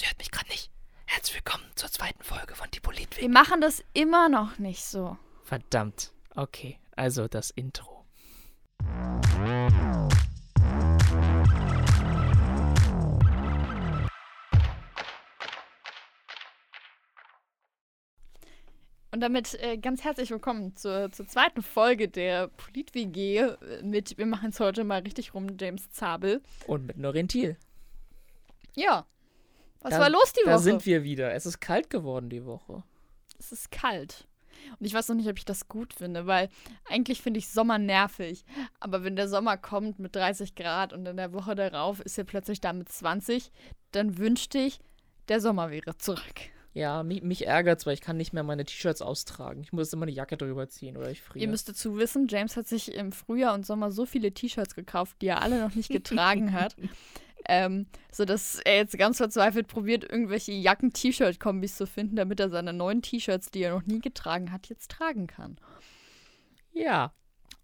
Sie hört mich gerade nicht. Herzlich willkommen zur zweiten Folge von Die Politweg. Wir machen das immer noch nicht so. Verdammt. Okay, also das Intro. Und damit äh, ganz herzlich willkommen zur, zur zweiten Folge der Polit-WG mit, wir machen es heute mal richtig rum, James Zabel. Und mit Noreen Thiel. Ja. Was Da- war los die Da Woche? sind wir wieder. Es ist kalt geworden die Woche. Es ist kalt. Und ich weiß noch nicht, ob ich das gut finde, weil eigentlich finde ich Sommer nervig. Aber wenn der Sommer kommt mit 30 Grad und in der Woche darauf ist er plötzlich da mit 20, dann wünschte ich, der Sommer wäre zurück. Ja, mich, mich ärgert's, weil ich kann nicht mehr meine T-Shirts austragen. Ich muss immer eine Jacke drüber ziehen oder ich friere. Ihr müsst dazu wissen, James hat sich im Frühjahr und Sommer so viele T-Shirts gekauft, die er alle noch nicht getragen hat. Ähm, sodass er jetzt ganz verzweifelt probiert, irgendwelche Jacken-T-Shirt-Kombis zu finden, damit er seine neuen T-Shirts, die er noch nie getragen hat, jetzt tragen kann. ja.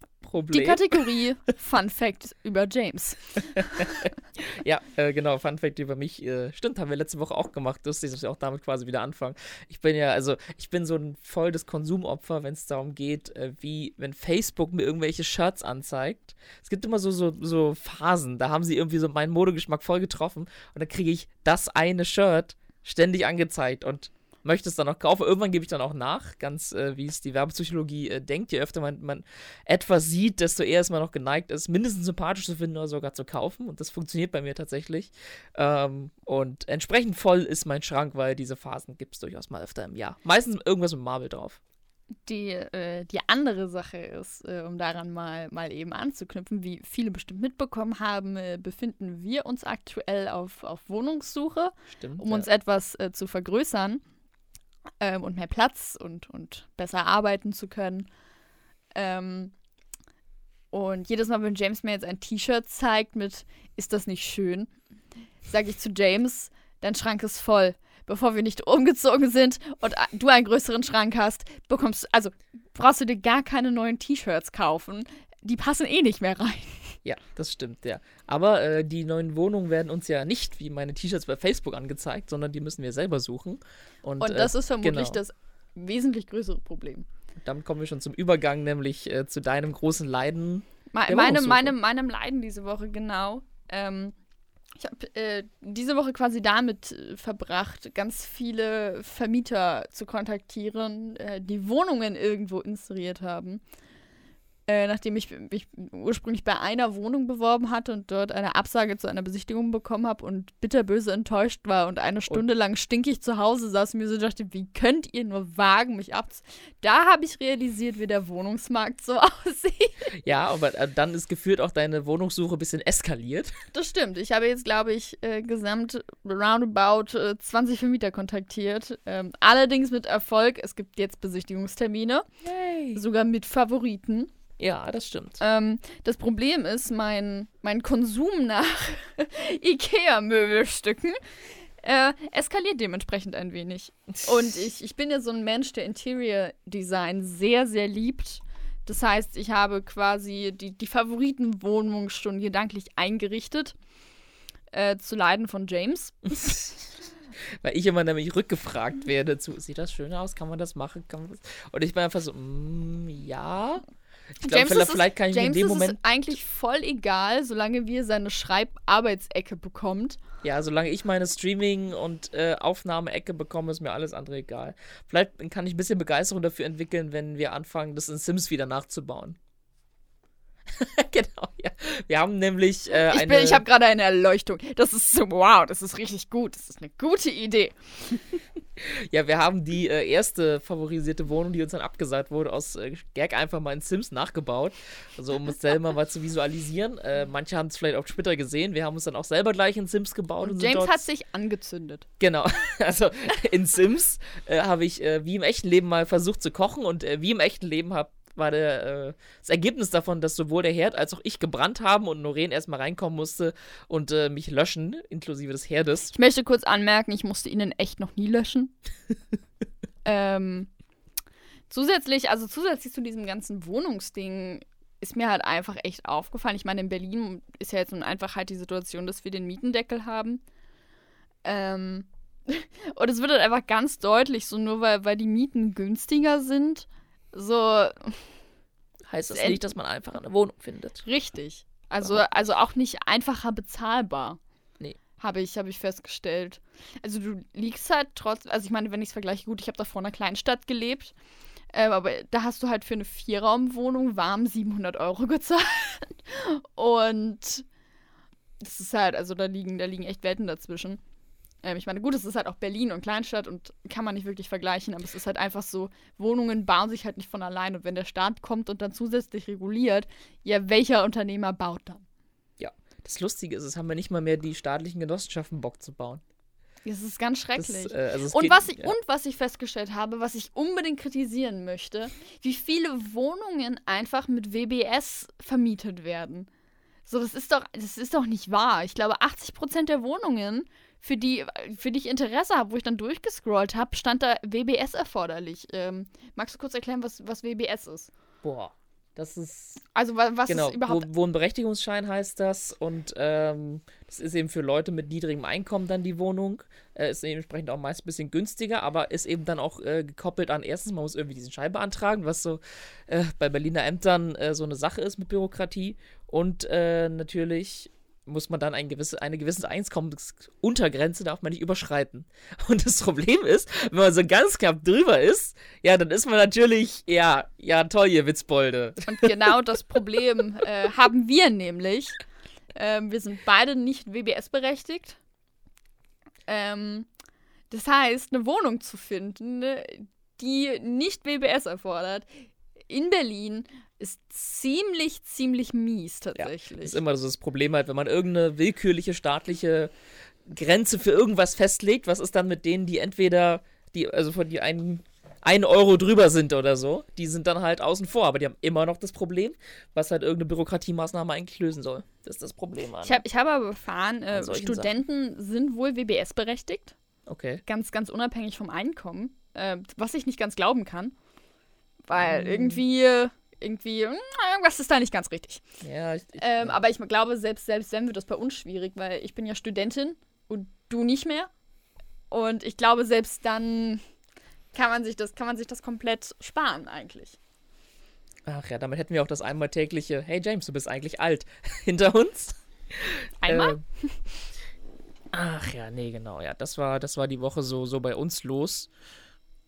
Die Problem. Kategorie Fun Fact über James. Ja, äh, genau, Fun Fact über mich. Äh, stimmt, haben wir letzte Woche auch gemacht. Lustig, dass wir auch damit quasi wieder anfangen. Ich bin ja, also, ich bin so ein volles Konsumopfer, wenn es darum geht, äh, wie, wenn Facebook mir irgendwelche Shirts anzeigt. Es gibt immer so, so, so Phasen, da haben sie irgendwie so meinen Modegeschmack voll getroffen und dann kriege ich das eine Shirt ständig angezeigt und möchte es dann auch kaufen. Irgendwann gebe ich dann auch nach, ganz äh, wie es die Werbepsychologie äh, denkt. Je öfter man, man etwas sieht, desto eher ist man noch geneigt, es mindestens sympathisch zu finden oder sogar zu kaufen. Und das funktioniert bei mir tatsächlich. Ähm, und entsprechend voll ist mein Schrank, weil diese Phasen gibt es durchaus mal öfter im Jahr. Meistens irgendwas mit Marvel drauf. Die, äh, die andere Sache ist, äh, um daran mal, mal eben anzuknüpfen, wie viele bestimmt mitbekommen haben, äh, befinden wir uns aktuell auf, auf Wohnungssuche, Stimmt. um ja. uns etwas äh, zu vergrößern ähm, und mehr Platz und, und besser arbeiten zu können. Ähm, und jedes Mal, wenn James mir jetzt ein T-Shirt zeigt mit, ist das nicht schön, sage ich zu James, dein Schrank ist voll. Bevor wir nicht umgezogen sind und du einen größeren Schrank hast, bekommst also brauchst du dir gar keine neuen T-Shirts kaufen. Die passen eh nicht mehr rein. Ja, das stimmt, ja. Aber äh, die neuen Wohnungen werden uns ja nicht wie meine T-Shirts bei Facebook angezeigt, sondern die müssen wir selber suchen. Und, Und das äh, ist vermutlich genau. das wesentlich größere Problem. damit kommen wir schon zum Übergang, nämlich äh, zu deinem großen Leiden. Me meine, meinem, meinem Leiden diese Woche, genau. Ähm, ich habe äh, diese Woche quasi damit äh, verbracht, ganz viele Vermieter zu kontaktieren, äh, die Wohnungen irgendwo inseriert haben. Äh, nachdem ich mich ursprünglich bei einer Wohnung beworben hatte und dort eine Absage zu einer Besichtigung bekommen habe und bitterböse enttäuscht war und eine Stunde lang stinkig zu Hause saß und mir so dachte, wie könnt ihr nur wagen, mich abzu... Da habe ich realisiert, wie der Wohnungsmarkt so aussieht. Ja, aber äh, dann ist gefühlt auch deine Wohnungssuche ein bisschen eskaliert. Das stimmt. Ich habe jetzt, glaube ich, äh, gesamt roundabout äh, 20 Vermieter kontaktiert. Ähm, allerdings mit Erfolg. Es gibt jetzt Besichtigungstermine, Yay. sogar mit Favoriten. Ja, das stimmt. Ähm, das Problem ist, mein, mein Konsum nach IKEA-Möbelstücken äh, eskaliert dementsprechend ein wenig. Und ich, ich bin ja so ein Mensch, der Interior Design sehr, sehr liebt. Das heißt, ich habe quasi die, die Favoritenwohnung schon gedanklich eingerichtet. Äh, zu Leiden von James. Weil ich immer nämlich rückgefragt werde zu, sieht das schön aus? Kann man das machen? Kann man das? Und ich bin einfach so, mm, ja. Ich glaube, James vielleicht, ist vielleicht kann ich mir in James dem ist Moment, es eigentlich voll egal, solange wir seine Schreibarbeitsecke bekommt. ja, solange ich meine Streaming- und äh, Aufnahmeecke bekomme, ist mir alles andere egal. Vielleicht kann ich ein bisschen Begeisterung dafür entwickeln, wenn wir anfangen, das in Sims wieder nachzubauen. genau, ja. Wir haben nämlich äh, Ich, eine... bin- ich habe gerade eine Erleuchtung. Das ist so, wow, das ist richtig gut. Das ist eine gute Idee. Ja, wir haben die äh, erste favorisierte Wohnung, die uns dann abgesagt wurde, aus äh, Gag einfach mal in Sims nachgebaut. Also um uns selber mal zu visualisieren. Äh, manche haben es vielleicht auf Twitter gesehen. Wir haben uns dann auch selber gleich in Sims gebaut. Und, Und James hat sich angezündet. Genau. Also in Sims äh, habe ich äh, wie im echten Leben mal versucht zu kochen und äh, wie im echten Leben hab, war der, äh, das Ergebnis davon, dass sowohl der Herd als auch ich gebrannt haben und Noreen erstmal reinkommen musste und äh, mich löschen, inklusive des Herdes. Ich möchte kurz anmerken, ich musste ihn in echt noch nie löschen. ähm, zusätzlich, also zusätzlich zu diesem ganzen Wohnungsding ist mir halt einfach echt aufgefallen. Ich meine, in Berlin ist ja jetzt nun einfach halt die Situation, dass wir den Mietendeckel haben. Ähm, Und es wird halt einfach ganz deutlich, so nur weil, weil die Mieten günstiger sind, so. Heißt das nicht, dass man einfach eine Wohnung findet? Richtig. Also, also auch nicht einfacher bezahlbar. Nee. Habe ich, hab ich festgestellt. Also du liegst halt trotz, also ich meine, wenn ich es vergleiche, gut, ich habe da vor einer Kleinstadt gelebt, ähm, aber da hast du halt für eine Vierraumwohnung warm 700 Euro gezahlt. Und das ist halt, also da liegen, da liegen echt Welten dazwischen. Ähm, ich meine, gut, es ist halt auch Berlin und Kleinstadt und kann man nicht wirklich vergleichen, aber es ist halt einfach so, Wohnungen bauen sich halt nicht von allein. Und wenn der Staat kommt und dann zusätzlich reguliert, ja, welcher Unternehmer baut dann? Ja, das Lustige ist, es haben wir nicht mal mehr die staatlichen Genossenschaften Bock zu bauen. Das ist ganz schrecklich. Das, äh, also und, geht- was ich, ja. und was ich festgestellt habe, was ich unbedingt kritisieren möchte, wie viele Wohnungen einfach mit WBS vermietet werden. So, das ist doch, das ist doch nicht wahr. Ich glaube, 80% der Wohnungen, für die, für die ich Interesse habe, wo ich dann durchgescrollt habe, stand da WBS erforderlich. Ähm, magst du kurz erklären, was, was WBS ist? Boah, das ist Also wa- was genau, ist überhaupt. Wo, Wohnberechtigungsschein heißt das und ähm, das ist eben für Leute mit niedrigem Einkommen dann die Wohnung. Äh, ist dementsprechend auch meist ein bisschen günstiger, aber ist eben dann auch äh, gekoppelt an, erstens, man muss irgendwie diesen Schein beantragen, was so äh, bei Berliner Ämtern äh, so eine Sache ist mit Bürokratie. Und äh, natürlich muss man dann ein gewisse, eine gewisse Einkommensuntergrenze darf man nicht überschreiten. Und das Problem ist, wenn man so ganz knapp drüber ist, ja, dann ist man natürlich, ja, ja, toll, ihr Witzbolde. Und genau das Problem äh, haben wir nämlich. Ähm, wir sind beide nicht WBS berechtigt. Ähm, das heißt, eine Wohnung zu finden, ne, die nicht WBS erfordert, in Berlin ist ziemlich, ziemlich mies tatsächlich. Das ist immer so das Problem halt, wenn man irgendeine willkürliche staatliche Grenze für irgendwas festlegt, was ist dann mit denen, die entweder, die, also von die einen, einen Euro drüber sind oder so, die sind dann halt außen vor, aber die haben immer noch das Problem, was halt irgendeine Bürokratiemaßnahme eigentlich lösen soll. Das ist das Problem an. ich habe ich hab aber erfahren, äh, Studenten sind wohl WBS berechtigt. okay. ganz, ganz unabhängig vom Einkommen, äh, was ich nicht ganz glauben kann. Weil Mm. irgendwie, irgendwie, mm, irgendwas ist da nicht ganz richtig. Ja, ich, ich, Ähm, aber ich glaube, selbst, selbst dann wird das bei uns schwierig, weil ich bin ja Studentin und du nicht mehr. Und ich glaube, selbst dann kann man sich das, kann man sich das komplett sparen eigentlich. ach ja, damit hätten wir auch das einmal tägliche, hey James, du bist eigentlich alt, hinter uns. Einmal? Ähm, ach ja, nee, genau, ja, das war, das war die Woche so, so bei uns los.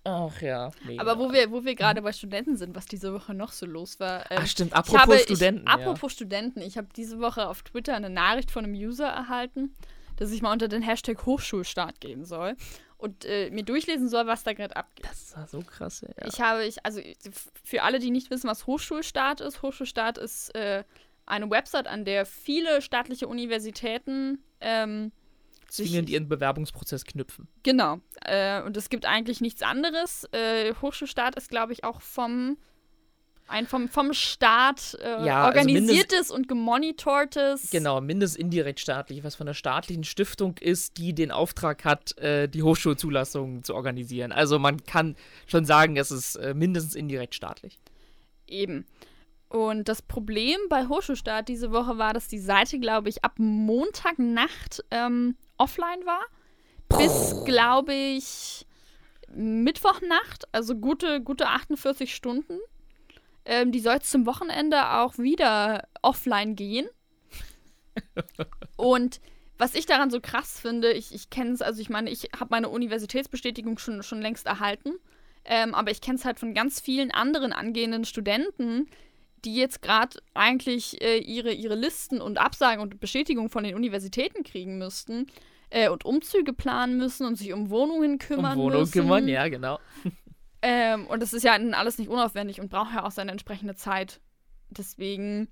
Ach ja, nee. aber wo wir, wo wir gerade bei Studenten sind, was diese Woche noch so los war. ähm, Ach stimmt, Ich apropos habe, Studenten. Ich, apropos Studenten, ich habe diese Woche auf Twitter eine Nachricht von einem User erhalten, dass ich mal unter den Hashtag Hochschulstart gehen soll und äh, mir durchlesen soll, was da gerade abgeht. ja. Das war so krass, ja. Ich habe, ich, also für alle, die nicht wissen, was Hochschulstart ist, Hochschulstart ist äh, eine Website, an der viele staatliche Universitäten ähm, zwingend ihren Bewerbungsprozess knüpfen. Genau. Äh, und es gibt eigentlich nichts anderes. Äh, Hochschulstaat ist, glaube ich, auch vom ein vom, vom Staat äh, Ja, also organisiertes und gemonitortes. Genau, mindestens indirekt staatlich, was von der staatlichen Stiftung ist, die den Auftrag hat, äh, die Hochschulzulassung zu organisieren. Also man kann schon sagen, es ist äh, mindestens indirekt staatlich. Eben. Und das Problem bei Hochschulstart diese Woche war, dass die Seite, glaube ich, ab Montagnacht ähm, offline war. Bis, glaube ich, Mittwochnacht, also gute, gute 48 Stunden. Ähm, die soll jetzt zum Wochenende auch wieder offline gehen. Und was ich daran so krass finde, ich, ich kenne es, also ich meine, ich habe meine Universitätsbestätigung schon, schon längst erhalten. Ähm, aber ich kenne es halt von ganz vielen anderen angehenden Studenten, die jetzt gerade eigentlich äh, ihre, ihre Listen und Absagen und Bestätigungen von den Universitäten kriegen müssten äh, und Umzüge planen müssen und sich um Wohnungen kümmern um Wohnung müssen. kümmern, ja, genau. Ähm, und das ist ja alles nicht unaufwendig und braucht ja auch seine entsprechende Zeit. Deswegen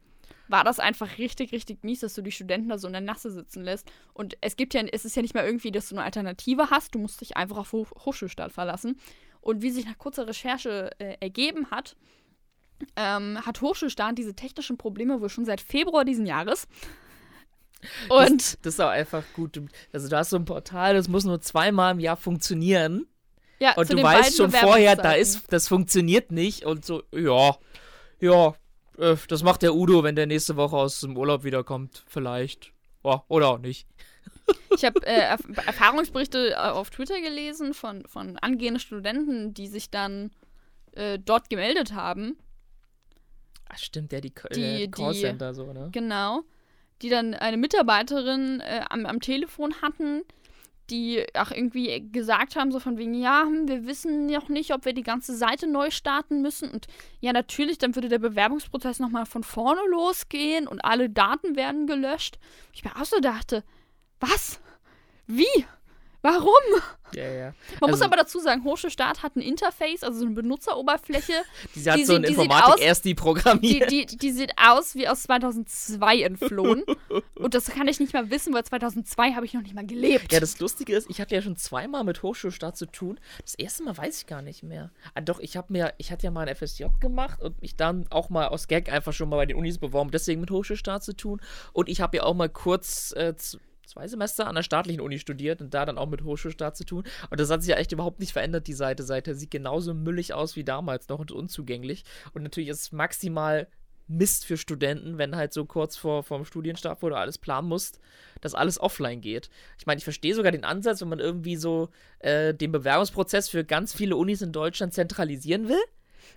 war das einfach richtig, richtig mies, dass du die Studenten da so in der Nasse sitzen lässt. Und es gibt ja, es ist ja nicht mal irgendwie, dass du eine Alternative hast. Du musst dich einfach auf Hoch Hochschulstaat verlassen. Und wie sich nach kurzer Recherche äh, ergeben hat, ähm, hat Hochschulstaat diese technischen Probleme wohl schon seit Februar diesen Jahres. Und Das, das ist auch einfach gut. Also du hast so ein Portal, das muss nur zweimal im Jahr funktionieren. ja, Und du weißt schon vorher, da ist, das funktioniert nicht. Und so, ja, ja, äh, das macht der Udo, wenn der nächste Woche aus dem Urlaub wiederkommt. Vielleicht. Ja, oder auch nicht. Ich habe äh, Erf Erfahrungsberichte äh, auf Twitter gelesen von, von angehenden Studenten, die sich dann äh, dort gemeldet haben. Ach, stimmt, ja, die, Die- äh, die- Callcenter so, ne? Genau. Die dann eine Mitarbeiterin äh, am, am Telefon hatten, die auch irgendwie gesagt haben, so von wegen, ja, hm, wir wissen noch nicht, ob wir die ganze Seite neu starten müssen. Und ja, natürlich, dann würde der Bewerbungsprozess nochmal von vorne losgehen und alle Daten werden gelöscht. Ich mir auch so dachte, was? Wie? Warum? Ja, ja. Man muss Also- aber dazu sagen, Hochschulstaat hat ein Interface, also so eine Benutzeroberfläche, Die hat Die so sieht- ein die sieht Informatik aus- erst die die, programmiert. die, sieht aus wie aus 2002 entflohen. Und das kann ich nicht mal wissen, weil 2002 habe ich noch nicht mal gelebt. Ja, das Lustige ist, ich hatte ja schon zweimal mit Hochschulstart zu tun. Das erste Mal weiß ich gar nicht mehr. Ah, doch, ich habe mir, ich hatte ja mal ein FSJ gemacht und mich dann auch mal aus Gag einfach schon mal bei den Unis beworben, deswegen mit Hochschulstart zu tun. Und ich habe ja auch mal kurz äh, zwei Semester an der staatlichen Uni studiert und da dann auch mit Hochschulstart zu tun. Und das hat sich ja echt überhaupt nicht verändert, die Seite. Seite sieht genauso müllig aus wie damals noch und unzugänglich. Und natürlich ist es maximal Mist für Studenten, wenn halt so kurz vor vom Studienstart, wo du alles planen musst, dass alles offline geht. Ich meine, ich verstehe sogar den Ansatz, wenn man irgendwie so äh, den Bewerbungsprozess für ganz viele Unis in Deutschland zentralisieren will.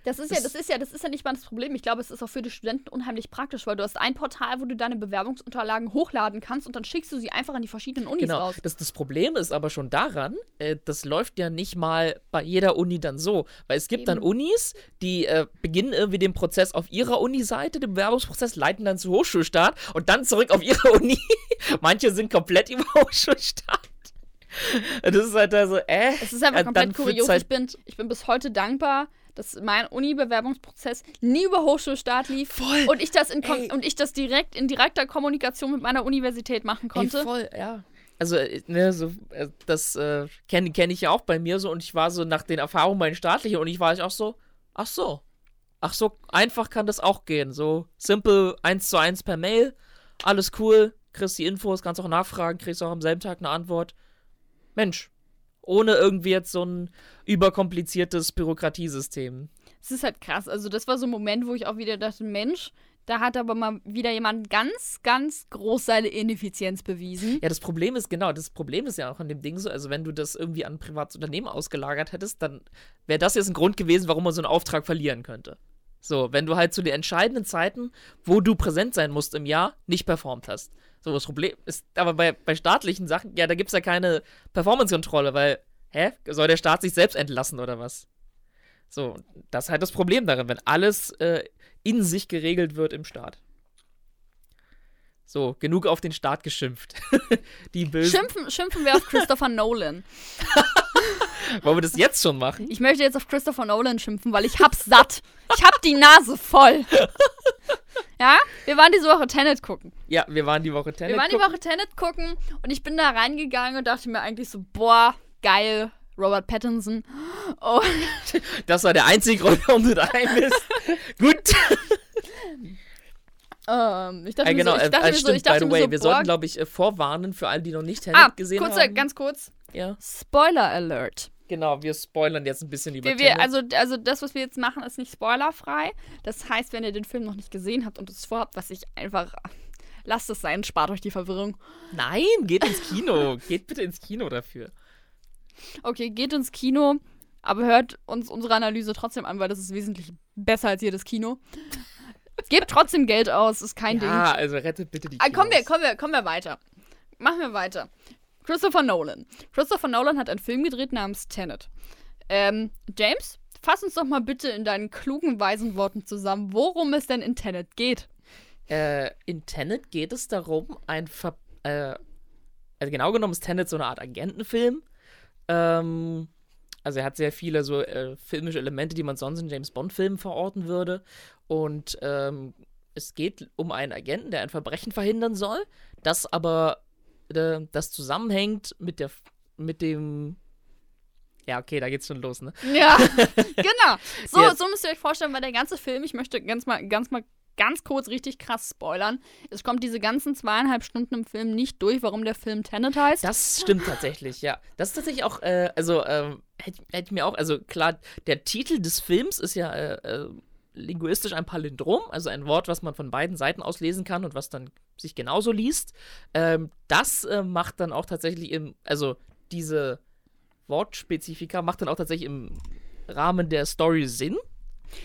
Das ist ja, das ist ja, das ist ja nicht mal das Problem. Ich glaube, es ist auch für die Studenten unheimlich praktisch, weil du hast ein Portal, wo du deine Bewerbungsunterlagen hochladen kannst und dann schickst du sie einfach an die verschiedenen Unis Genau. raus. Das, das Problem ist aber schon daran, äh, das läuft ja nicht mal bei jeder Uni dann so. Weil es gibt dann Eben. Unis, die äh, beginnen irgendwie den Prozess auf ihrer Uni-Seite, den Bewerbungsprozess, leiten dann zu Hochschulstart und dann zurück auf ihre Uni. Manche sind komplett über Hochschulstart. Das ist halt da so, äh. Es ist einfach äh, komplett dann kurios. Halt, ich, bin, ich bin bis heute dankbar, dass mein Uni-Bewerbungsprozess nie über Hochschulstart lief voll. und ich das in Kom Ey. und ich das direkt in direkter Kommunikation mit meiner Universität machen konnte. Ey, voll, ja. Also, äh, ne, so, äh, das äh, kenne kenn ich ja auch bei mir so und ich war so nach den Erfahrungen bei den staatlichen und ich war ich auch so, ach so. Ach so, einfach kann das auch gehen. So simple, eins zu eins per Mail, alles cool, kriegst die Infos, kannst auch nachfragen, kriegst auch am selben Tag eine Antwort. Mensch, ohne irgendwie jetzt so ein überkompliziertes Bürokratiesystem. Es ist halt krass. Also, das war so ein Moment, wo ich auch wieder dachte, Mensch, da hat aber mal wieder jemand ganz, ganz groß seine Ineffizienz bewiesen. Ja, das Problem ist, genau, das Problem ist ja auch an dem Ding so, also wenn du das irgendwie an ein privates Unternehmen ausgelagert hättest, dann wäre das jetzt ein Grund gewesen, warum man so einen Auftrag verlieren könnte. So, wenn du halt zu den entscheidenden Zeiten, wo du präsent sein musst im Jahr, nicht performt hast. So, das Problem ist, aber bei, bei staatlichen Sachen, ja, da gibt es ja keine Performance-Kontrolle, weil, hä, soll der Staat sich selbst entlassen oder was? So, das ist halt das Problem darin, wenn alles äh, in sich geregelt wird im Staat. So, genug auf den Staat geschimpft. Die Bösen. Schimpfen, schimpfen wir auf Christopher Nolan. Wollen wir das jetzt schon machen? Ich möchte jetzt auf Christopher Nolan schimpfen, weil ich hab's satt. Ich hab die Nase voll. Ja, wir waren diese Woche Tenet gucken. Ja, wir waren die Woche Tenet Wir waren die gucken. Woche Tenet gucken und ich bin da reingegangen und dachte mir eigentlich so, boah, geil, Robert Pattinson. Oh, Das war der einzige Grund, warum du daheim bist. Gut. ähm, ich dachte Ja, genau, mir so, äh, ich dachte äh, mir so, stimmt, ich dachte by the mir way, so, wir boah, sollten, glaube ich, äh, vorwarnen für alle, die noch nicht Tenet ah, gesehen kurzer, haben. ganz kurz, ja, Spoiler Alert. genau, wir spoilern jetzt ein bisschen über Wir, wir, also, also das, was wir jetzt machen, ist nicht spoilerfrei. Das heißt, wenn ihr den Film noch nicht gesehen habt und es vorhabt, was ich einfach... Lasst es sein, spart euch die Verwirrung. Nein, geht ins Kino. geht bitte ins Kino dafür. Okay, geht ins Kino, aber hört uns unsere Analyse trotzdem an, weil das ist wesentlich besser als jedes Kino. Gebt trotzdem Geld aus, ist kein Ding. Ja, also rettet bitte die Ah, kommen wir, Kinos. kommen wir, kommen wir weiter. Machen wir weiter. Christopher Nolan. Christopher Nolan hat einen Film gedreht namens Tenet. Ähm, James, fass uns doch mal bitte in deinen klugen, weisen Worten zusammen, worum es denn in Tenet geht. Äh, in Tenet geht es darum, ein Ver äh, also genau genommen ist Tenet so eine Art Agentenfilm. Ähm, also er hat sehr viele so äh, filmische Elemente, die man sonst in James Bond-Filmen verorten würde. Und ähm, es geht um einen Agenten, der ein Verbrechen verhindern soll, das aber äh, das zusammenhängt mit der mit dem ja, okay, da geht's schon los, ne? Ja, genau. So, Ja. so müsst ihr euch vorstellen, weil der ganze Film, ich möchte ganz mal, ganz mal ganz kurz richtig krass spoilern. Es kommt diese ganzen zweieinhalb Stunden im Film nicht durch, warum der Film Tenet heißt. Das stimmt tatsächlich, ja. Das ist tatsächlich auch, äh, also, ähm, hätte hätt ich mir auch, also klar, der Titel des Films ist ja, äh, äh, linguistisch ein Palindrom, also ein Wort, was man von beiden Seiten aus lesen kann und was dann sich genauso liest. Ähm, das äh, macht dann auch tatsächlich im, also diese Wortspezifika macht dann auch tatsächlich im Rahmen der Story Sinn.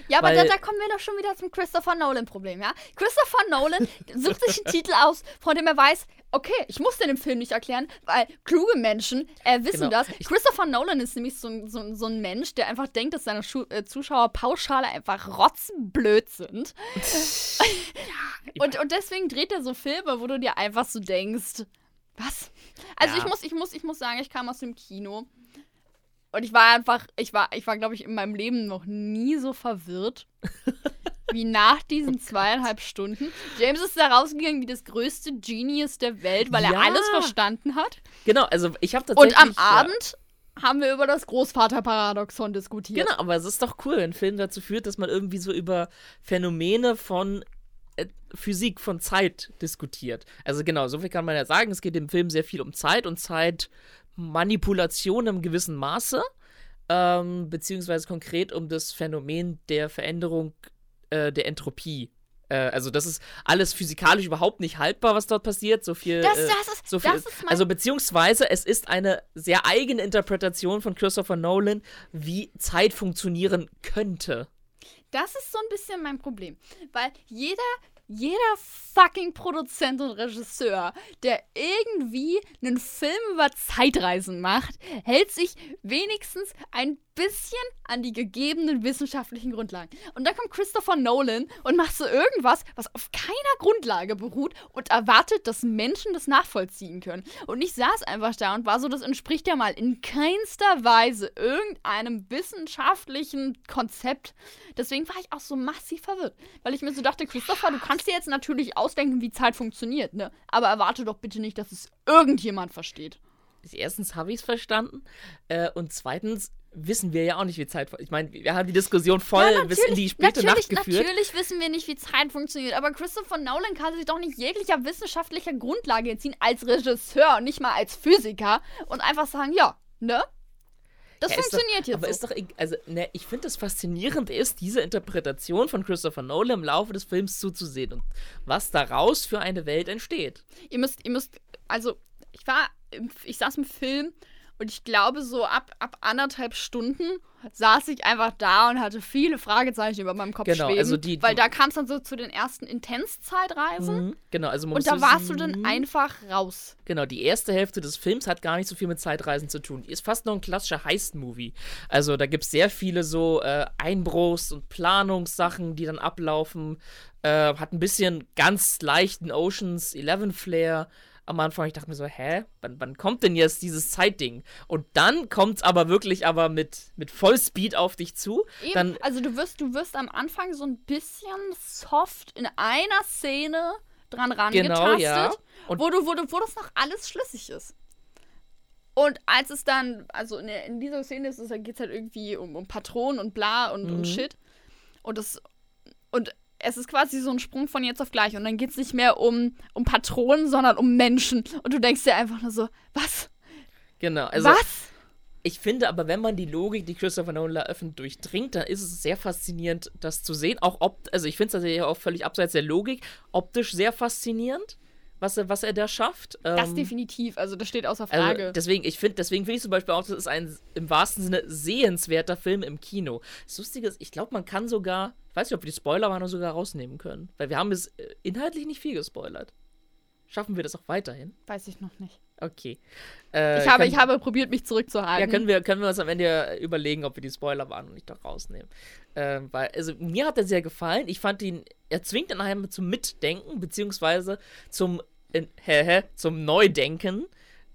Ja, aber da, da, kommen wir doch schon wieder zum Christopher Nolan-Problem, ja? Christopher Nolan sucht sich einen Titel aus, von dem er weiß, okay, ich muss den im Film nicht erklären, weil kluge Menschen äh, wissen genau. das. Christopher Nolan ist nämlich so, so, so ein Mensch, der einfach denkt, dass seine Schu äh, Zuschauer pauschale einfach rotzenblöd sind. und, und deswegen dreht er so Filme, wo du dir einfach so denkst, was? Also ja. ich muss, ich muss, ich muss sagen, ich kam aus dem Kino und ich war einfach, ich war, ich war, glaube ich, in meinem Leben noch nie so verwirrt wie nach diesen oh zweieinhalb Stunden. James ist da rausgegangen wie das größte Genius der Welt, weil ja. er alles verstanden hat. Genau, also ich habe tatsächlich. Und am Abend ja. haben wir über das Großvaterparadoxon diskutiert. Genau, aber es ist doch cool, wenn ein Film dazu führt, dass man irgendwie so über Phänomene von äh, Physik von Zeit diskutiert. Also genau, so viel kann man ja sagen. Es geht im Film sehr viel um Zeit und Zeit Manipulation im gewissen Maße, ähm, beziehungsweise konkret um das Phänomen der Veränderung äh, der Entropie. Äh, also das ist alles physikalisch überhaupt nicht haltbar, was dort passiert. So viel. Das, äh, das ist, so viel, das ist also beziehungsweise es ist eine sehr eigene Interpretation von Christopher Nolan, wie Zeit funktionieren könnte. Das ist so ein bisschen mein Problem, weil jeder jeder fucking Produzent und Regisseur, der irgendwie einen Film über Zeitreisen macht, hält sich wenigstens ein bisschen an die gegebenen wissenschaftlichen Grundlagen. Und dann kommt Christopher Nolan und macht so irgendwas, was auf keiner Grundlage beruht und erwartet, dass Menschen das nachvollziehen können. Und ich saß einfach da und war so, das entspricht ja mal in keinster Weise irgendeinem wissenschaftlichen Konzept. Deswegen war ich auch so massiv verwirrt, weil ich mir so dachte, Christopher, du kannst dir jetzt natürlich ausdenken, wie Zeit funktioniert, ne? Aber erwarte doch bitte nicht, dass es irgendjemand versteht. Erstens habe ich es verstanden äh, und zweitens wissen wir ja auch nicht, wie Zeit. Ich meine, wir haben die Diskussion voll ja, bis in die späte Nacht geführt. Natürlich wissen wir nicht, wie Zeit funktioniert, aber Christopher Nolan kann sich doch nicht jeglicher wissenschaftlicher Grundlage entziehen als Regisseur und nicht mal als Physiker und einfach sagen, ja, ne? Das ja, funktioniert doch, jetzt. Aber so. ist doch, also, ne, ich finde das faszinierend ist, diese Interpretation von Christopher Nolan im Laufe des Films zuzusehen und was daraus für eine Welt entsteht. Ihr müsst, ihr müsst, also, ich war, ich saß im Film und ich glaube, so ab, ab anderthalb Stunden saß ich einfach da und hatte viele Fragezeichen über meinem Kopf genau, schweben. Also die, weil da kam es dann so zu den ersten Intenszeitreisen. Mhm, genau, also Und da warst du dann einfach raus. Genau, die erste Hälfte des Films hat gar nicht so viel mit Zeitreisen zu tun. Die ist fast noch ein klassischer Heist-Movie. Also da gibt es sehr viele so äh, Einbruchs- und Planungssachen, die dann ablaufen. Äh, hat ein bisschen ganz leichten Oceans 11 Flair am Anfang. Ich dachte mir so, hä, wann, wann kommt denn jetzt dieses Zeitding? Und dann kommt es aber wirklich aber mit, mit Vollspeed auf dich zu. Eben, dann, also du wirst, du wirst am Anfang so ein bisschen soft in einer Szene dran rangetastet, genau, ja. Und wo, du, wo, du, wo das noch alles schlüssig ist. Und als es dann, also in, in dieser Szene ist es, geht es halt irgendwie um, um Patronen und bla und, mhm. und Shit. Und das, und es ist quasi so ein Sprung von jetzt auf gleich. Und dann geht es nicht mehr um, um Patronen, sondern um Menschen. Und du denkst dir einfach nur so, was? Genau. Also, was? Ich finde aber, wenn man die Logik, die Christopher Nolan eröffnet, durchdringt, dann ist es sehr faszinierend, das zu sehen. Auch ob, also ich finde es tatsächlich auch völlig abseits der Logik, optisch sehr faszinierend was er, was er da schafft. Das ähm, definitiv, also das steht außer also Frage. Also deswegen, ich finde, deswegen finde ich zum Beispiel auch, das ist ein im wahrsten Sinne sehenswerter Film im Kino. Das Lustige ist, ich glaube, man kann sogar, weiß nicht, ob wir die Spoiler waren sogar rausnehmen können. Weil wir haben es äh, inhaltlich nicht viel gespoilert. Schaffen wir das auch weiterhin? Weiß ich noch nicht. Okay. Äh, ich, habe, können, ich habe probiert, mich zurückzuhalten. Ja, können wir, können wir uns am Ende überlegen, ob wir die Spoiler waren und nicht doch rausnehmen. Äh, weil, also mir hat er sehr gefallen. Ich fand ihn, er zwingt dann einmal zum Mitdenken, beziehungsweise zum, in, hä, hä, zum Neudenken.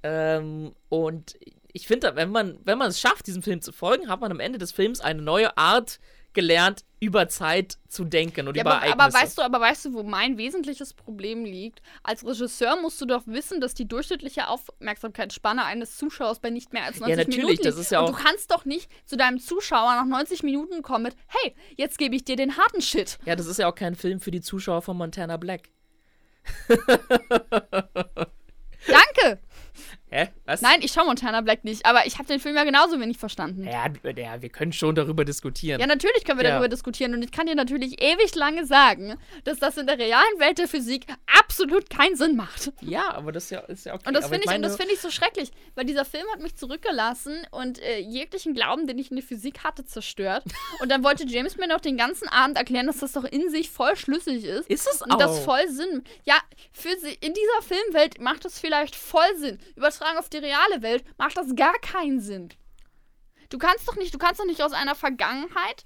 Ähm, und ich finde, wenn man, wenn man es schafft, diesem Film zu folgen, hat man am Ende des Films eine neue Art gelernt, über Zeit zu denken und ja, über aber, Ereignisse. Aber weißt du, aber weißt du, wo mein wesentliches Problem liegt? Als Regisseur musst du doch wissen, dass die durchschnittliche Aufmerksamkeitsspanne eines Zuschauers bei nicht mehr als 90 ja, natürlich, Minuten Das ist ja und du kannst doch nicht zu deinem Zuschauer nach 90 Minuten kommen mit, hey, jetzt gebe ich dir den harten Shit. Ja, das ist ja auch kein Film für die Zuschauer von Montana Black. Danke! Hä? Was? Nein, ich schaue Montana Black nicht, aber ich habe den Film ja genauso wenig verstanden. Ja, ja, wir können schon darüber diskutieren. Ja, natürlich können wir Ja. darüber diskutieren und ich kann dir natürlich ewig lange sagen, dass das in der realen Welt der Physik absolut keinen Sinn macht. Ja, aber das ist ja, ist ja okay. Und das finde ich, und meine- das finde ich so schrecklich, weil dieser Film hat mich zurückgelassen und äh, jeglichen Glauben, den ich in die Physik hatte, zerstört. Und dann wollte James mir noch den ganzen Abend erklären, dass das doch in sich voll schlüssig ist. Ist es Und das auch. voll Sinn. Ja, für sie, in dieser Filmwelt macht das vielleicht voll Sinn. Übertragen auf die reale Welt macht das gar keinen Sinn. Du kannst doch nicht, du kannst doch nicht aus einer Vergangenheit,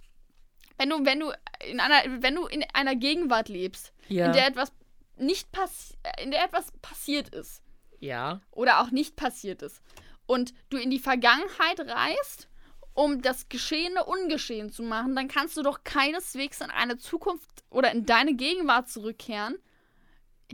wenn du, wenn du in einer, wenn du in einer Gegenwart lebst, ja. in der etwas nicht pass in der etwas passiert ist ja. oder auch nicht passiert ist und du in die Vergangenheit reist, um das Geschehene ungeschehen zu machen, dann kannst du doch keineswegs in eine Zukunft oder in deine Gegenwart zurückkehren,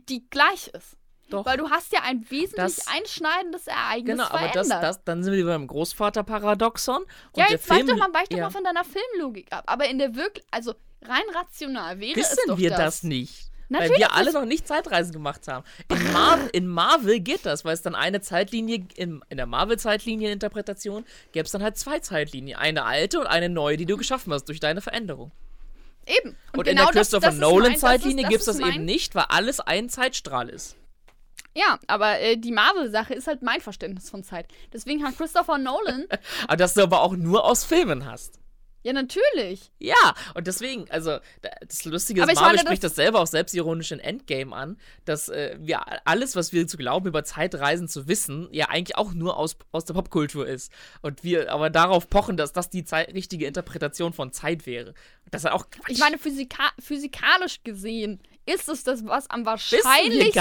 die gleich ist. Doch. Weil du hast ja ein wesentlich Das- einschneidendes Ereignis Genau, aber das, das, dann sind wir beim Großvater-Paradoxon. und ja, jetzt weich doch mal, weich doch ja. mal von deiner Filmlogik ab. Aber in der wirklich, also rein rational wäre es Wissen doch wir das. das, nicht? Natürlich weil wir alle noch nicht Zeitreisen gemacht haben. In, Mar in Marvel geht das, weil es dann eine Zeitlinie, in, in der Marvel-Zeitlinieninterpretation gäbe es dann halt zwei Zeitlinien. Eine alte und eine neue, die du geschaffen hast durch deine Veränderung. Eben. Und, genau in der das- Christopher das das Nolan-Zeitlinie gibt es ist das mein- eben nicht, weil alles ein Zeitstrahl ist. Ja, aber äh, die Marvel-Sache ist halt mein Verständnis von Zeit. Deswegen hat Christopher Nolan. Aber dass du aber auch nur aus Filmen hast. ja, natürlich. Ja, und deswegen, also da- das Lustige ist, ich Marvel meine, spricht das selber auch selbstironisch in Endgame an, dass äh, wir alles, was wir zu glauben, über Zeitreisen zu wissen, ja eigentlich auch nur aus, aus der Popkultur ist. Und wir aber darauf pochen, dass das die Zei- richtige Interpretation von Zeit wäre. Das ist auch Quatsch. Ich meine, physika physikalisch gesehen ist es das, was am wahrscheinlichsten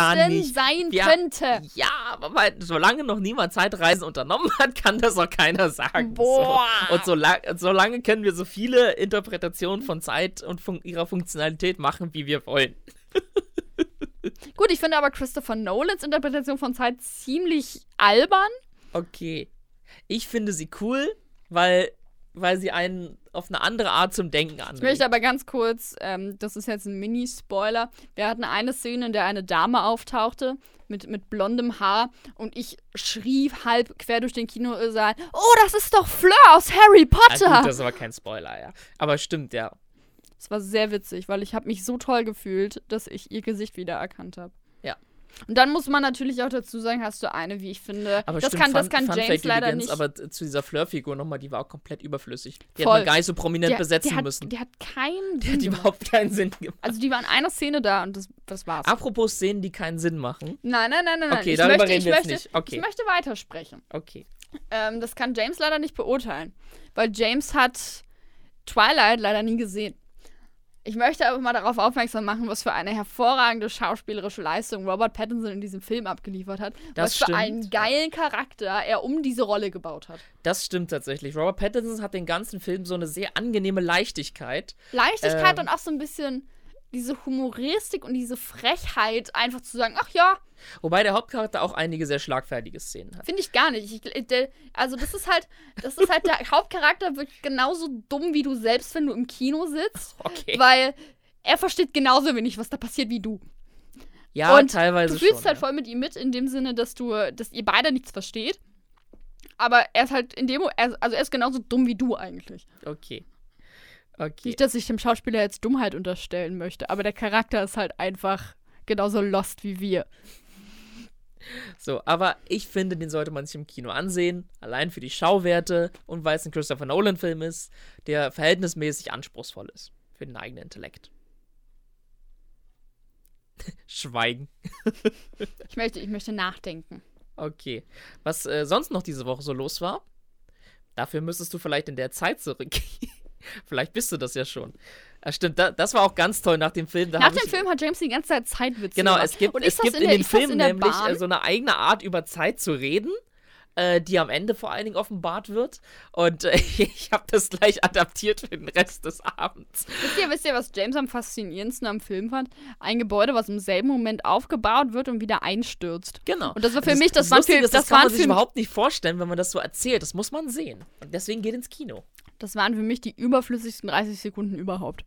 sein Ja, könnte. Ja, aber weil, solange noch niemand Zeitreisen unternommen hat, kann das auch keiner sagen. Boah. So. Und solange, solange können wir so viele Interpretationen von Zeit und fun ihrer Funktionalität machen, wie wir wollen. Gut, ich finde aber Christopher Nolans Interpretation von Zeit ziemlich albern. Okay. Ich finde sie cool, weil, weil sie einen auf eine andere Art zum Denken Ich anregt. möchte aber ganz kurz, ähm, das ist jetzt ein Mini-Spoiler. Wir hatten eine Szene, in der eine Dame auftauchte mit, mit blondem Haar und ich schrie halb quer durch den Kinosaal: Oh, das ist doch Fleur aus Harry Potter! gut, das ist aber kein Spoiler, ja. Aber stimmt, ja. Es war sehr witzig, weil ich habe mich so toll gefühlt, dass ich ihr Gesicht wiedererkannt habe. Und dann muss man natürlich auch dazu sagen, hast du eine, wie ich finde. Aber das stimmt, kann, das Fun- kann Fun James leider nicht. aber zu dieser Fleur-Figur nochmal, die war auch komplett überflüssig. Die Voll. hat man gar nicht so prominent der, besetzen der hat, müssen. Der hat keinen Die Sinn hat gemacht. überhaupt keinen Sinn gemacht. Also die war in einer Szene da und das, das war's. Apropos Szenen, die keinen Sinn machen. Nein, nein, nein, nein. nein. Okay, ich darüber möchte, reden wir möchte, nicht. Okay. Ich möchte weitersprechen. Okay. Ähm, das kann James leider nicht beurteilen, weil James hat Twilight leider nie gesehen. Ich möchte aber mal darauf aufmerksam machen, was für eine hervorragende schauspielerische Leistung Robert Pattinson in diesem Film abgeliefert hat. Das was für stimmt. einen geilen Charakter er um diese Rolle gebaut hat. Das stimmt tatsächlich. Robert Pattinson hat den ganzen Film so eine sehr angenehme Leichtigkeit. Leichtigkeit Ähm. und auch so ein bisschen diese Humoristik und diese Frechheit, einfach zu sagen, ach ja, Wobei der Hauptcharakter auch einige sehr schlagfertige Szenen hat. Finde ich gar nicht. Ich, der, also das ist halt, das ist halt der Hauptcharakter wird genauso dumm wie du selbst, wenn du im Kino sitzt, Okay. weil er versteht genauso wenig, was da passiert wie du. Ja, und teilweise Du fühlst schon. halt ja. voll mit ihm mit, in dem Sinne, dass du, dass ihr beide nichts versteht. Aber er ist halt in dem, also er ist genauso dumm wie du eigentlich. Okay. Okay. Nicht, dass ich dem Schauspieler jetzt Dummheit unterstellen möchte, aber der Charakter ist halt einfach genauso lost wie wir. So, aber ich finde, den sollte man sich im Kino ansehen. Allein für die Schauwerte und weil es ein Christopher Nolan-Film ist, der verhältnismäßig anspruchsvoll ist. Für den eigenen Intellekt. Schweigen. Ich möchte, ich möchte nachdenken. Okay. Was äh, sonst noch diese Woche so los war? Dafür müsstest du vielleicht in der Zeit zurückgehen. vielleicht bist du das ja schon. Ja, stimmt, da, das war auch ganz toll nach dem Film. Da Nach dem Film hat James die ganze Zeit Zeitwitze Genau, gemacht. es gibt, es das gibt in der- das Filmen in nämlich Bahn? äh, so eine eigene Art, über Zeit zu reden, äh, die am Ende vor allen Dingen offenbart wird. Und äh, ich habe das gleich adaptiert für den Rest des Abends. Wisst ihr, wisst ihr, was James am faszinierendsten am Film fand? Ein Gebäude, was im selben Moment aufgebaut wird und wieder einstürzt. Genau. Und das war für mich, das, waren Lustige ist, das, das kann man sich für, überhaupt nicht vorstellen, wenn man das so erzählt. Das muss man sehen. Und deswegen geht ins Kino. Das waren für mich die überflüssigsten 30 Sekunden überhaupt.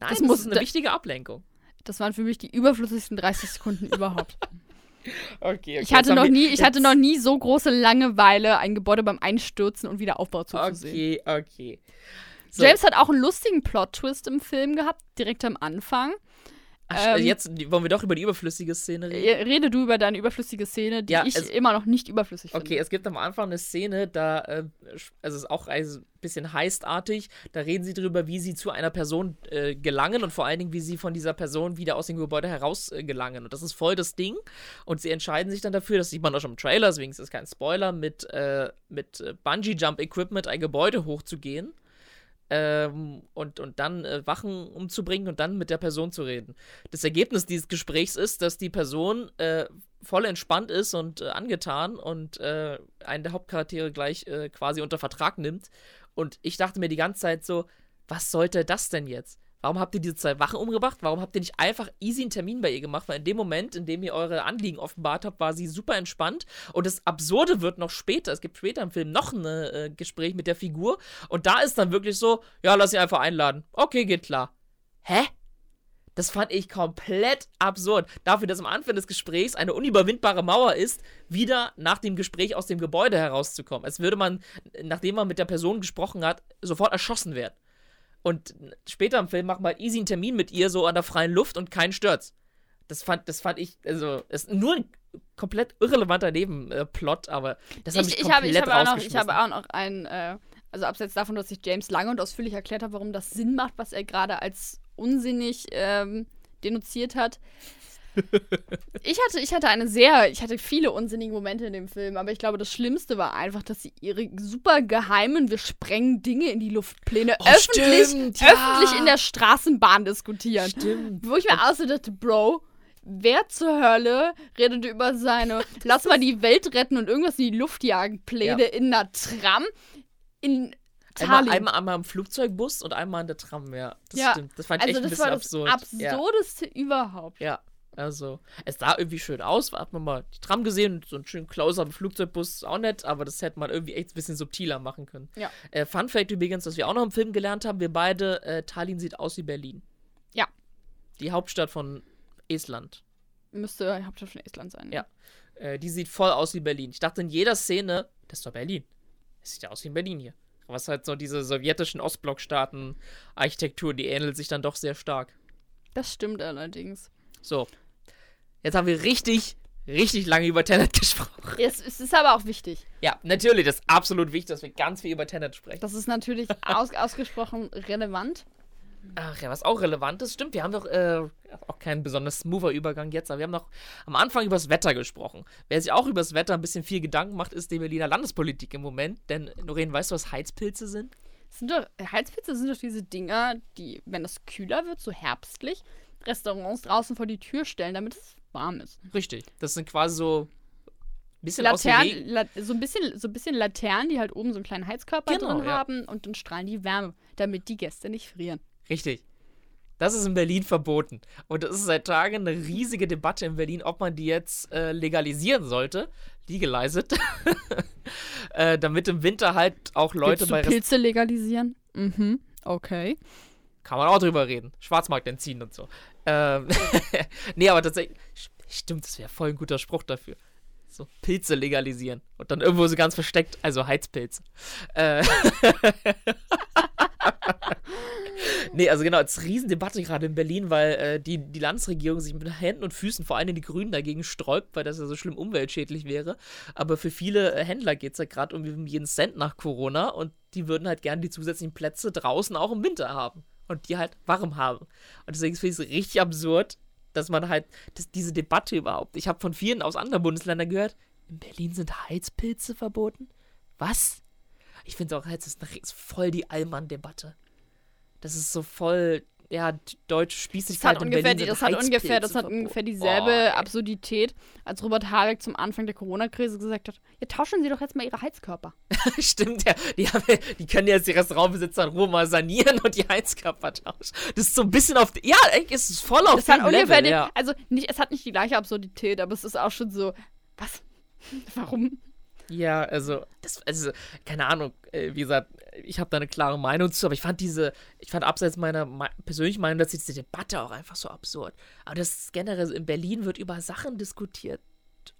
Nein, Das das, muss- ist eine wichtige Ablenkung. Das waren für mich die überflüssigsten 30 Sekunden überhaupt. Okay, okay. Ich hatte, noch nie, ich hatte noch nie so große Langeweile, ein Gebäude beim Einstürzen und Wiederaufbau zuzusehen. Okay, okay. So, James hat auch einen lustigen Plot-Twist im Film gehabt, direkt am Anfang. Ach, ähm, jetzt wollen wir doch über die überflüssige Szene reden. Rede du über deine überflüssige Szene, die Ja, ich es- immer noch nicht überflüssig Okay, finde. es gibt am Anfang eine Szene, da, äh, also es ist auch ein bisschen heistartig, da reden sie darüber, wie sie zu einer Person äh, gelangen und vor allen Dingen, wie sie von dieser Person wieder aus dem Gebäude heraus äh, gelangen. Und das ist voll das Ding. Und sie entscheiden sich dann dafür, das sieht man auch schon im Trailer, deswegen ist es kein Spoiler, mit, äh, mit äh, Bungee-Jump-Equipment ein Gebäude hochzugehen. Ähm, und, und dann äh, Wachen umzubringen und dann mit der Person zu reden. Das Ergebnis dieses Gesprächs ist, dass die Person äh, voll entspannt ist und äh, angetan und äh, einen der Hauptcharaktere gleich äh, quasi unter Vertrag nimmt. Und ich dachte mir die ganze Zeit so, was sollte das denn jetzt? Warum habt ihr diese zwei Wachen umgebracht? Warum habt ihr nicht einfach easy einen Termin bei ihr gemacht? Weil in dem Moment, in dem ihr eure Anliegen offenbart habt, war sie super entspannt. Und das Absurde wird noch später. Es gibt später im Film noch ein äh, Gespräch mit der Figur. Und da ist dann wirklich so, ja, lass sie einfach einladen. Okay, geht klar. Hä? Das fand ich komplett absurd. Dafür, dass am Anfang des Gesprächs eine unüberwindbare Mauer ist, wieder nach dem Gespräch aus dem Gebäude herauszukommen. Als würde man, nachdem man mit der Person gesprochen hat, sofort erschossen werden. Und später im Film macht man halt easy einen Termin mit ihr so an der freien Luft und keinen stört's. Das fand, das fand ich, also, es ist nur ein komplett irrelevanter Nebenplot, aber das hat mich Ich, ich, habe, komplett ich, habe auch noch, ich habe auch noch ein, äh, also abseits davon, dass ich James lange und ausführlich erklärt habe, warum das Sinn macht, was er gerade als unsinnig ähm, denunziert hat. Ich hatte, ich hatte eine sehr, ich hatte viele unsinnige Momente in dem Film, aber ich glaube, das Schlimmste war einfach, dass sie ihre super geheimen, wir sprengen Dinge in die Luftpläne Oh, öffentlich, stimmt, ja. öffentlich in der Straßenbahn diskutieren. Stimmt. Wo ich mir auch so dachte, Bro, wer zur Hölle redet über seine Lass mal die Welt retten und irgendwas in die Luft jagen Pläne in einer Tram in Einmal, einmal, einmal am Flugzeugbus und einmal an der Tram, ja. Das Ja, stimmt. Das fand ich also echt ein bisschen war das absurd. Ja. Absurdeste überhaupt. Ja, also, es sah irgendwie schön aus. Hat man mal die Tram gesehen so einen schönen Close am Flugzeugbus ist auch nett, aber das hätte man irgendwie echt ein bisschen subtiler machen können. Ja. Äh, Fun Fact übrigens, was wir auch noch im Film gelernt haben: wir beide, äh, Tallinn sieht aus wie Berlin. Ja. Die Hauptstadt von Estland. Müsste die Hauptstadt von Estland sein. Ja. Äh, die sieht voll aus wie Berlin. Ich dachte in jeder Szene, das ist doch Berlin. Es sieht ja aus wie in Berlin hier. Was halt so diese sowjetischen Ostblockstaaten-Architektur, die ähnelt sich dann doch sehr stark. Das stimmt allerdings. So. Jetzt haben wir richtig, richtig lange über Tenet gesprochen. Es, es ist aber auch wichtig. Ja, natürlich, das ist absolut wichtig, dass wir ganz viel über Tenet sprechen. Das ist natürlich aus, ausgesprochen relevant. Ach ja, was auch relevant ist, stimmt, wir haben doch äh, auch keinen besonders smoother Übergang jetzt, aber wir haben noch am Anfang über das Wetter gesprochen. Wer sich auch über das Wetter ein bisschen viel Gedanken macht, ist die Berliner Landespolitik im Moment. Denn, Noreen, weißt du, was Heizpilze sind? Sind doch, Heizpilze sind doch diese Dinger, die, wenn es kühler wird, so herbstlich, Restaurants draußen vor die Tür stellen, damit es warm ist. Richtig. Das sind quasi so ein bisschen. Laternen, la so, ein bisschen, so ein bisschen Laternen, die halt oben so einen kleinen Heizkörper Genau, drin ja. haben und dann strahlen die Wärme, damit die Gäste nicht frieren. Richtig. Das ist in Berlin verboten. Und es ist seit Tagen eine riesige Debatte in Berlin, ob man die jetzt äh, legalisieren sollte. Legalized. äh, damit im Winter halt auch Leute Willst bei du Rest Pilze legalisieren? Mhm, okay. Kann man auch drüber reden. Schwarzmarkt entziehen und so. Ähm, nee, aber tatsächlich. Stimmt, das wäre voll ein guter Spruch dafür. So, Pilze legalisieren. Und dann irgendwo so ganz versteckt, also Heizpilze. Äh, nee, also genau, es ist Riesendebatte gerade in Berlin, weil äh, die, die Landesregierung sich mit Händen und Füßen, vor allem die Grünen, dagegen sträubt, weil das ja so schlimm umweltschädlich wäre. Aber für viele äh, Händler geht es ja gerade um jeden Cent nach Corona und die würden halt gerne die zusätzlichen Plätze draußen auch im Winter haben. Und die halt warm haben. Und deswegen finde ich es richtig absurd, dass man halt, dass diese Debatte überhaupt. Ich habe von vielen aus anderen Bundesländern gehört, in Berlin sind Heizpilze verboten. Was? Ich finde auch, das ist, eine, ist voll die Allmann-Debatte. Das ist so voll, ja, die deutsche Das Spießigkeit. hat, in ungefähr, Berlin die, das, hat ungefähr, das hat ungefähr Boah, dieselbe ey. Absurdität, als Robert Habeck zum Anfang der Corona-Krise gesagt hat: Ja, tauschen Sie doch jetzt mal Ihre Heizkörper. Stimmt, ja. Die, haben, die können jetzt die Restaurantbesitzer in Ruhe mal sanieren und die Heizkörper tauschen. Das ist so ein bisschen auf. Ja, eigentlich ist es voll auf Das hat dem ungefähr Level, den, ja. also nicht, es hat nicht die gleiche Absurdität, aber es ist auch schon so, was? Warum? Ja, also, das, also, keine Ahnung, äh, wie gesagt, ich habe da eine klare Meinung zu, aber ich fand diese, ich fand abseits meiner me persönlichen Meinung, dass diese Debatte auch einfach so absurd. Aber das ist generell, in Berlin wird über Sachen diskutiert.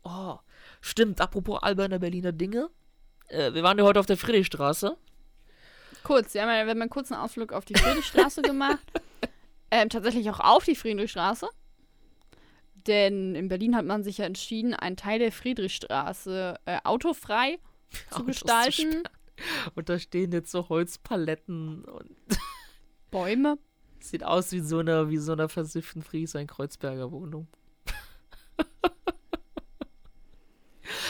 oh, stimmt, apropos alberne Berliner Dinge. Äh, wir waren ja heute auf der Friedrichstraße. Kurz, ja, wir haben einen kurzen Ausflug auf die Friedrichstraße gemacht. Ähm, tatsächlich auch auf die Friedrichstraße. Denn in Berlin hat man sich ja entschieden, einen Teil der Friedrichstraße äh, autofrei zu Autos gestalten. Und da stehen jetzt so Holzpaletten und Bäume. sieht aus wie so eine, wie so einer versifften Friesheim-Kreuzberger Wohnung.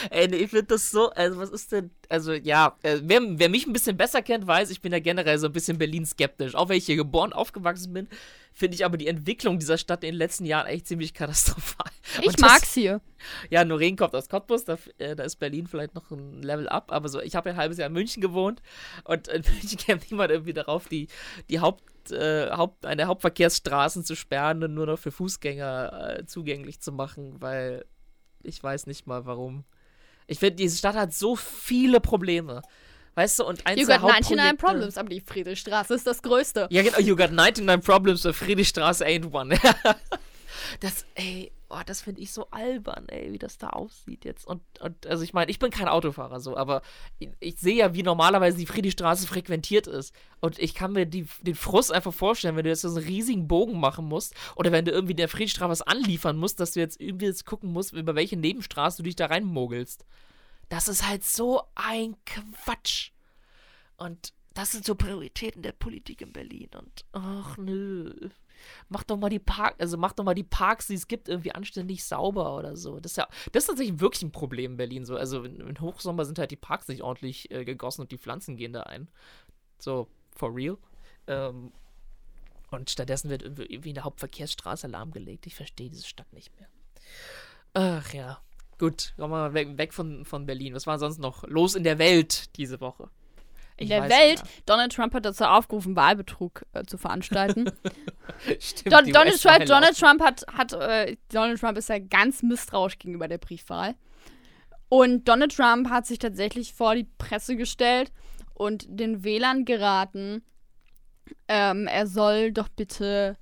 Ey, nee, ich finde das so, also was ist denn, also ja, äh, wer, wer mich ein bisschen besser kennt, weiß, ich bin ja generell so ein bisschen Berlin-skeptisch. Auch wenn ich hier geboren, aufgewachsen bin, finde ich aber die Entwicklung dieser Stadt in den letzten Jahren echt ziemlich katastrophal. Ich das- mag's hier. Ja, Noreen kommt aus Cottbus, da, äh, da ist Berlin vielleicht noch ein Level up, aber so, ich habe ja ein halbes Jahr in München gewohnt und in München kämpft niemand irgendwie darauf, die, die Haupt, äh, Haupt, eine Hauptverkehrsstraßen zu sperren und nur noch für Fußgänger äh, zugänglich zu machen, weil ich weiß nicht mal warum. Ich finde, diese Stadt hat so viele Probleme. Weißt du, und eins You got 99 Hauptprojekte- Problems, aber die Friedrichstraße ist das Größte. ja, genau. You got 99 problems, but Friedrichstraße ain't one. das, ey, oh, das finde ich so albern, ey, wie das da aussieht jetzt. Und, und also ich meine, ich bin kein Autofahrer so, aber ich, ich sehe ja, wie normalerweise die Friedrichstraße frequentiert ist. Und ich kann mir die, den Frust einfach vorstellen, wenn du jetzt so einen riesigen Bogen machen musst oder wenn du irgendwie der Friedrichstraße was anliefern musst, dass du jetzt irgendwie jetzt gucken musst, über welche Nebenstraße du dich da reinmogelst. Das ist halt so ein Quatsch. Und das sind so Prioritäten der Politik in Berlin. Und ach nö. Mach doch mal die Park, also mach doch mal die Parks, die es gibt, irgendwie anständig sauber oder so. Das ist ja, das ist tatsächlich wirklich ein Problem in Berlin. So, also im Hochsommer sind halt die Parks nicht ordentlich äh, gegossen und die Pflanzen gehen da ein. So, for real. Ähm, und stattdessen wird irgendwie irgendwie eine Hauptverkehrsstraße lahmgelegt. Ich verstehe diese Stadt nicht mehr. Ach ja. Gut, kommen wir mal weg, weg von, von Berlin. Was war sonst noch los in der Welt diese Woche? In Ich der Welt, nicht Donald Trump hat dazu aufgerufen, Wahlbetrug äh, zu veranstalten. mehr. Stimmt, Don, Donald, Trump, Donald Trump hat, hat äh, Donald Trump ist ja ganz misstrauisch gegenüber der Briefwahl. Und Donald Trump hat sich tatsächlich vor die Presse gestellt und den Wählern geraten, ähm, er soll doch bitte,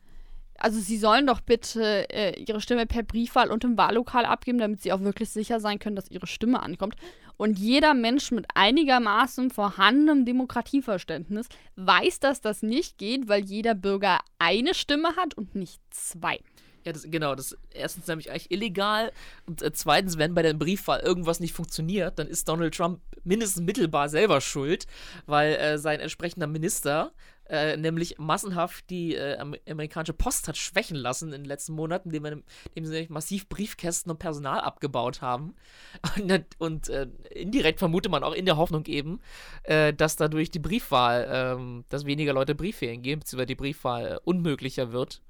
also sie sollen doch bitte äh, ihre Stimme per Briefwahl und im Wahllokal abgeben, damit sie auch wirklich sicher sein können, dass ihre Stimme ankommt. Und jeder Mensch mit einigermaßen vorhandenem Demokratieverständnis weiß, dass das nicht geht, weil jeder Bürger eine Stimme hat und nicht zwei. Ja, das, genau. Das erstens nämlich eigentlich illegal und äh, zweitens, wenn bei der Briefwahl irgendwas nicht funktioniert, dann ist Donald Trump mindestens mittelbar selber schuld, weil äh, sein entsprechender Minister äh, nämlich massenhaft die äh, Am amerikanische Post hat schwächen lassen in den letzten Monaten, indem, er, indem sie nämlich massiv Briefkästen und Personal abgebaut haben. Und, und äh, indirekt vermutet man auch in der Hoffnung eben, äh, dass dadurch die Briefwahl, ähm, dass weniger Leute Briefwählen gehen, beziehungsweise die Briefwahl unmöglicher wird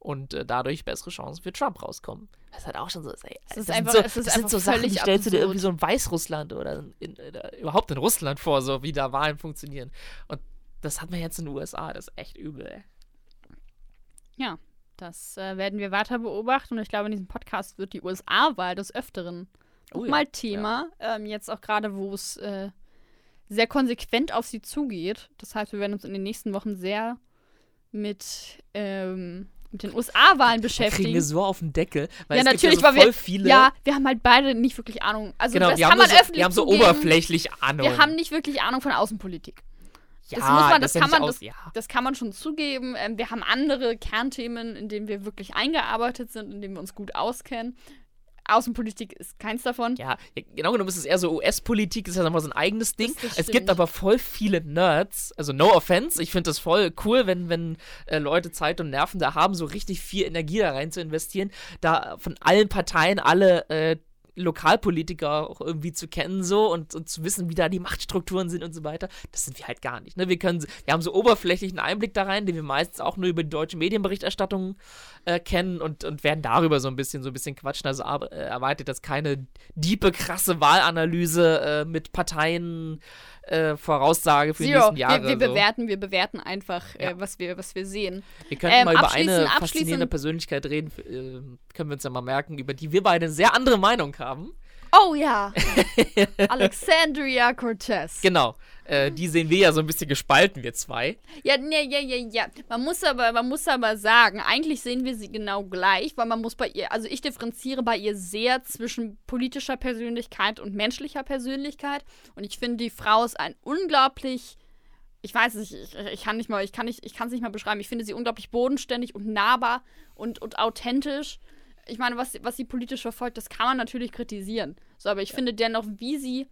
und äh, dadurch bessere Chancen für Trump rauskommen. Das ist halt auch schon so. Ey, Es ist das einfach- sind so, es ist das sind so Sachen, die stellst du dir absurd. irgendwie so in Weißrussland oder in, äh, überhaupt in Russland vor, so wie da Wahlen funktionieren. Und das hat man jetzt in den USA, das ist echt übel, ey. Ja, das äh, werden wir weiter beobachten und ich glaube, in diesem Podcast wird die USA-Wahl des Öfteren Oh ja, mal Thema. Ähm, jetzt auch gerade, wo es äh, sehr konsequent auf sie zugeht. Das heißt, wir werden uns in den nächsten Wochen sehr mit, ähm, mit den USA-Wahlen Da kriegen beschäftigen. wir so auf den Deckel, weil Ja, natürlich, gibt ja weil so voll wir- viele. Ja, wir haben halt beide nicht wirklich Ahnung. Also genau, das wir kann haben, man so, öffentlich wir haben so zugeben. oberflächlich Ahnung. Wir haben nicht wirklich Ahnung von Außenpolitik. ja, das muss man- das kann man- aus, ja. Das kann man schon zugeben. Ähm, wir haben andere Kernthemen, in denen wir wirklich eingearbeitet sind, in denen wir uns gut auskennen. Außenpolitik ist keins davon. Ja, genau genommen ist es eher so US-Politik, ist ja nochmal so ein eigenes Ding. Es gibt aber voll viele Nerds, also no offense, ich finde das voll cool, wenn, wenn äh, Leute Zeit und Nerven da haben, so richtig viel Energie da rein zu investieren, da von allen Parteien alle äh, Lokalpolitiker auch irgendwie zu kennen so und, und zu wissen, wie da die Machtstrukturen sind und so weiter. Das sind wir halt gar nicht. Ne? Wir können, wir haben so oberflächlichen Einblick da rein, den wir meistens auch nur über die deutsche Medienberichterstattung äh, kennen und, und werden darüber so ein bisschen so ein bisschen quatschen. Also äh, erwartet das keine diepe, krasse Wahlanalyse äh, mit Parteien äh, Voraussage für die nächsten Jahre. wir, wir so. bewerten, wir bewerten einfach, Ja. äh, was, wir, was wir sehen. Wir könnten Ähm, mal über eine faszinierende Persönlichkeit reden, äh, können wir uns ja mal merken, über die wir beide eine sehr andere Meinung haben. Oh ja. Alexandria Cortez. Genau. Äh, die sehen wir ja so ein bisschen gespalten, wir zwei. Ja, ja, ja, ja, ja. Man muss aber, man muss aber sagen, eigentlich sehen wir sie genau gleich, weil man muss bei ihr, also ich differenziere bei ihr sehr zwischen politischer Persönlichkeit und menschlicher Persönlichkeit. Und ich finde, die Frau ist ein unglaublich ich weiß nicht, ich, ich kann nicht mal, ich kann nicht, ich kann es nicht mal beschreiben. Ich finde sie unglaublich bodenständig und nahbar und, und authentisch. Ich meine, was, was sie politisch verfolgt, das kann man natürlich kritisieren. So, aber ich ja. finde dennoch, wie sie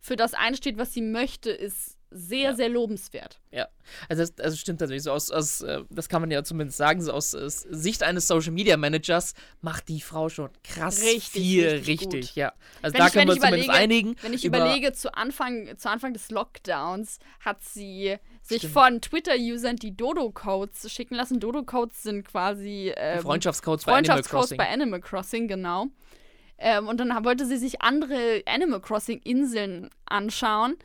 für das einsteht, was sie möchte, ist sehr, ja. sehr lobenswert. Ja, also das, also stimmt natürlich so aus, aus äh, das kann man ja zumindest sagen, so aus, aus Sicht eines Social Media Managers macht die Frau schon krass richtig, viel richtig, richtig ja. Also wenn da ich, können wir uns zumindest einigen. Wenn ich überlege, zu Anfang, zu Anfang des Lockdowns hat sie sich Stimmt. von Twitter-Usern die Dodo-Codes schicken lassen. Dodo-Codes sind quasi ähm, Freundschaftscodes, Freundschaftscodes bei Animal Crossing, genau. Ähm, und dann wollte sie sich andere Animal Crossing-Inseln anschauen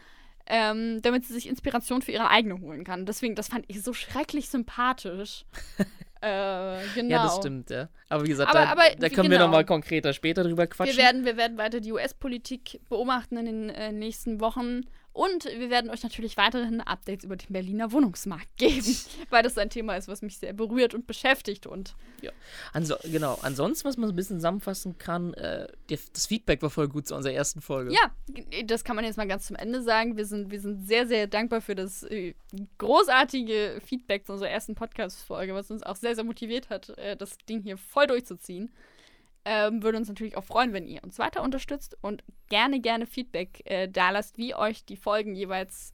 ähm, damit sie sich Inspiration für ihre eigene holen kann. Deswegen, das fand ich so schrecklich sympathisch. äh, genau. Ja, das stimmt, ja. Aber wie gesagt, aber, da, aber, da, können genau. wir nochmal konkreter später drüber quatschen. Wir werden, wir werden weiter die US-Politik beobachten in den äh, nächsten Wochen und wir werden euch natürlich weiterhin Updates über den Berliner Wohnungsmarkt geben, weil das ein Thema ist, was mich sehr berührt und beschäftigt. Und ja, Anso genau. Ansonsten, was man so ein bisschen zusammenfassen kann, äh, das Feedback war voll gut zu unserer ersten Folge. Ja, das kann man jetzt mal ganz zum Ende sagen. Wir sind, wir sind sehr, sehr dankbar für das äh, großartige Feedback zu unserer ersten Podcast-Folge, was uns auch sehr, sehr motiviert hat, äh, das Ding hier voll durchzuziehen. Ähm, würde uns natürlich auch freuen, wenn ihr uns weiter unterstützt und gerne, gerne Feedback äh, da lasst, wie euch die Folgen jeweils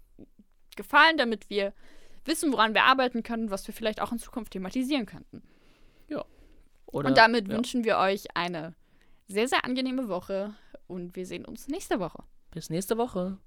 gefallen, damit wir wissen, woran wir arbeiten können, was wir vielleicht auch in Zukunft thematisieren könnten. Ja. Oder, und damit ja. wünschen wir euch eine sehr, sehr angenehme Woche und wir sehen uns nächste Woche. Bis nächste Woche.